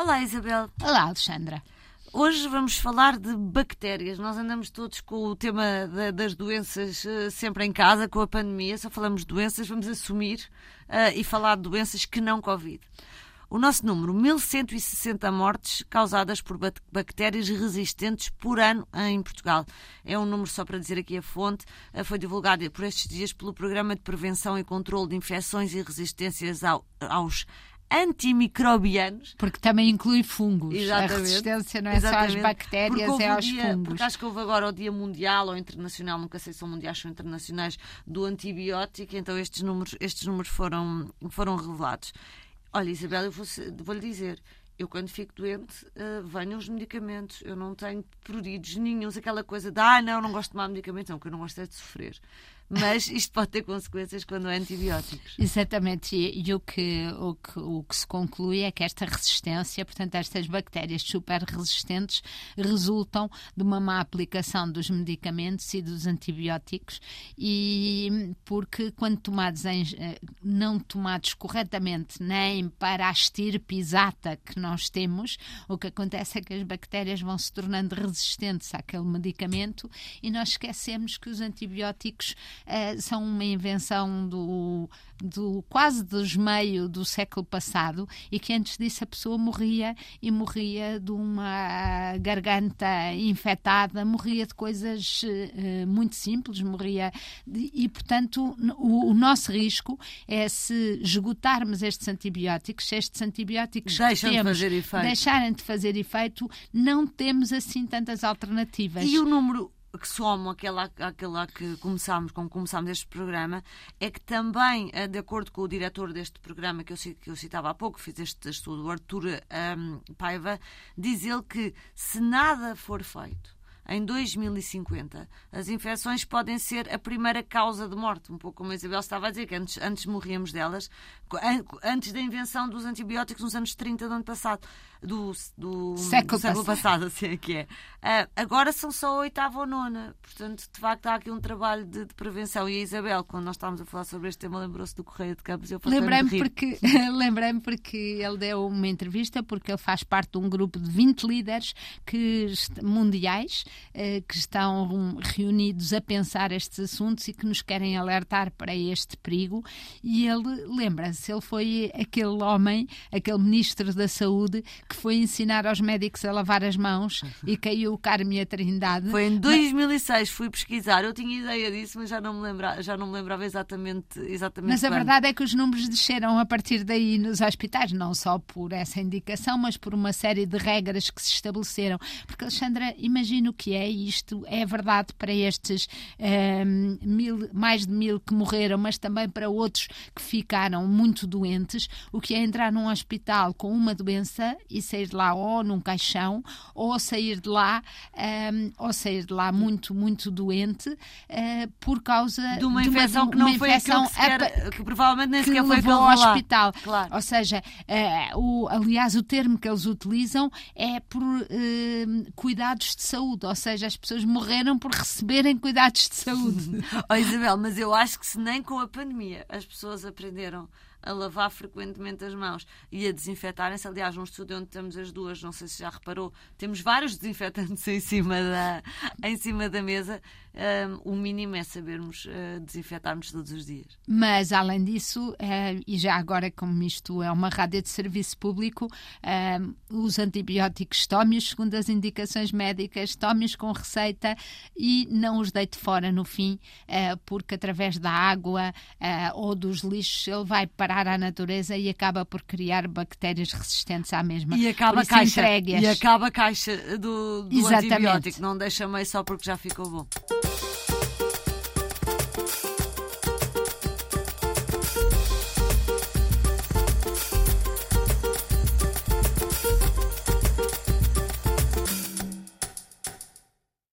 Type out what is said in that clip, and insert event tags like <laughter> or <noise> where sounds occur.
Olá, Isabel. Olá, Alexandra. Hoje vamos falar de bactérias. Nós andamos todos com o tema das doenças uh, sempre em casa, com a pandemia. Só falamos de doenças, vamos assumir uh, e falar de doenças que não Covid. O nosso número, 1160 mortes causadas por bactérias resistentes por ano em Portugal. É um número, só para dizer aqui a fonte, uh, foi divulgado por estes dias pelo Programa de Prevenção e Controlo de Infecções e Resistências ao, aos antimicrobianos. Porque também inclui fungos. Exatamente. A resistência não é Exatamente. só às bactérias, é aos dia, fungos. Porque acho que houve agora o dia mundial ou internacional, nunca sei se são mundiais ou internacionais, do antibiótico, então estes números, estes números foram, foram revelados. Olha, Isabel, eu vou, vou dizer, eu quando fico doente uh, venham os medicamentos. Eu não tenho pruridos nenhums, aquela coisa de ah, não, não gosto de tomar medicamentos, não, que eu não gosto é de sofrer mas isto pode ter consequências quando é antibióticos. Exatamente, e, e, o, que, o, que, o que se conclui é que esta resistência, portanto, estas bactérias super resistentes, resultam de uma má aplicação dos medicamentos e dos antibióticos, e porque quando tomados em, eh, não tomados corretamente, nem para a estirpe exata que nós temos, o que acontece é que as bactérias vão se tornando resistentes àquele medicamento e nós esquecemos que os antibióticos uh, são uma invenção do, do quase dos meio do século passado e que antes disso a pessoa morria e morria de uma garganta infectada, morria de coisas uh, muito simples, morria de, e portanto o, o, nosso risco é se esgotarmos estes antibióticos, se estes antibióticos Deixam temos, de fazer efeito. deixarem de fazer efeito, não temos assim tantas alternativas. E o número que somam aquela, aquela que começámos, como começámos este programa, é que também, eh, de acordo com o diretor deste programa que eu, que eu citava há pouco, fiz este estudo, o Artur um, Paiva, diz ele que se nada for feito em 2050, as infecções podem ser a primeira causa de morte, um pouco como a Isabel estava a dizer, que antes, antes morríamos delas, antes da invenção dos antibióticos nos anos 30 do ano passado do, do século, do século passado. <laughs> assim é que é. Uh, agora são só a oitava ou nona, portanto, de facto, há aqui um trabalho de, de prevenção. E a Isabel, quando nós estávamos a falar sobre este tema, lembrou-se do Correio de Campos. Lembrei-me porque, <laughs> lembrei porque ele deu uma entrevista, porque ele faz parte de um grupo de 20 líderes que, mundiais que estão reunidos a pensar estes assuntos e que nos querem alertar para este perigo. E ele lembra-se, ele foi aquele homem, aquele ministro da Saúde que foi ensinar aos médicos a lavar as mãos e caiu o Carme a Trindade. Foi em 2006, fui pesquisar. Eu tinha ideia disso, mas já não me lembrava, já não me lembrava exatamente, exatamente Mas quando. a verdade é que os números desceram a partir daí nos hospitais, não só por essa indicação, mas por uma série de regras que se estabeleceram. Porque, Alexandra, imagina o que é isto. É verdade para estes um, ehm, mil, mais de mil que morreram, mas também para outros que ficaram muito doentes. O que é entrar num hospital com uma doença e sair de lá ou num caixão ou sair de lá um, ou sair de lá muito muito doente uh, por causa de uma infecção de uma, que não foi infecção que, sequer, que provavelmente nem sequer que foi ao hospital claro. ou seja uh, o, aliás o termo que eles utilizam é por uh, cuidados de saúde ou seja as pessoas morreram por receberem cuidados de saúde <laughs> oh, Isabel mas eu acho que se nem com a pandemia as pessoas aprenderam a lavar frequentemente as mãos e a desinfetarem-se. Aliás, num estúdio onde temos as duas, não sei se já reparou, temos vários <laughs> desinfetantes em cima da, em cima da mesa. Um, o mínimo é sabermos uh, desinfetar-nos todos os dias. Mas, além disso, uh, e já agora, como isto é uma rádio de serviço público, uh, os antibióticos tome-os segundo as indicações médicas, tome-os com receita e não os deite fora no fim, porque através da água ou dos lixos ele vai parar à natureza e acaba por criar bactérias resistentes à mesma. E acaba, a caixa, e acaba a caixa do, do antibiótico, não deixa meio só porque já ficou bom.